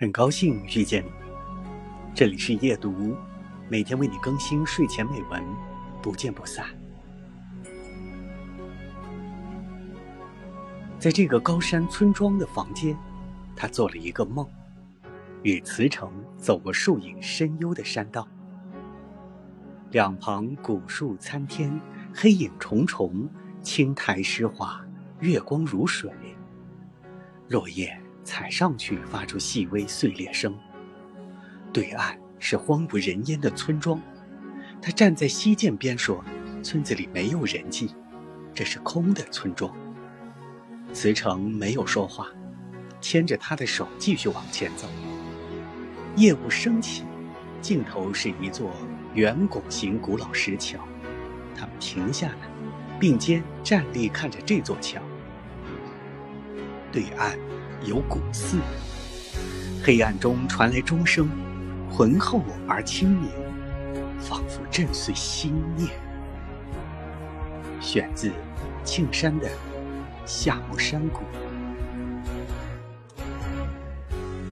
很高兴遇见你，这里是夜读，每天为你更新睡前美文，不见不散。在这个高山村庄的房间，他做了一个梦，与慈诚走过树影深幽的山道，两旁古树参天，黑影重重，青苔湿滑，月光如水，落叶。踩上去，发出细微碎裂声。对岸是荒无人烟的村庄，他站在溪涧边说：“村子里没有人迹，这是空的村庄。”慈诚没有说话，牵着他的手继续往前走。夜雾升起，尽头是一座圆拱形古老石桥。他们停下来，并肩站立，看着这座桥。对岸。有古寺，黑暗中传来钟声，浑厚而清明，仿佛震碎心念。选自庆山的《夏目山谷》。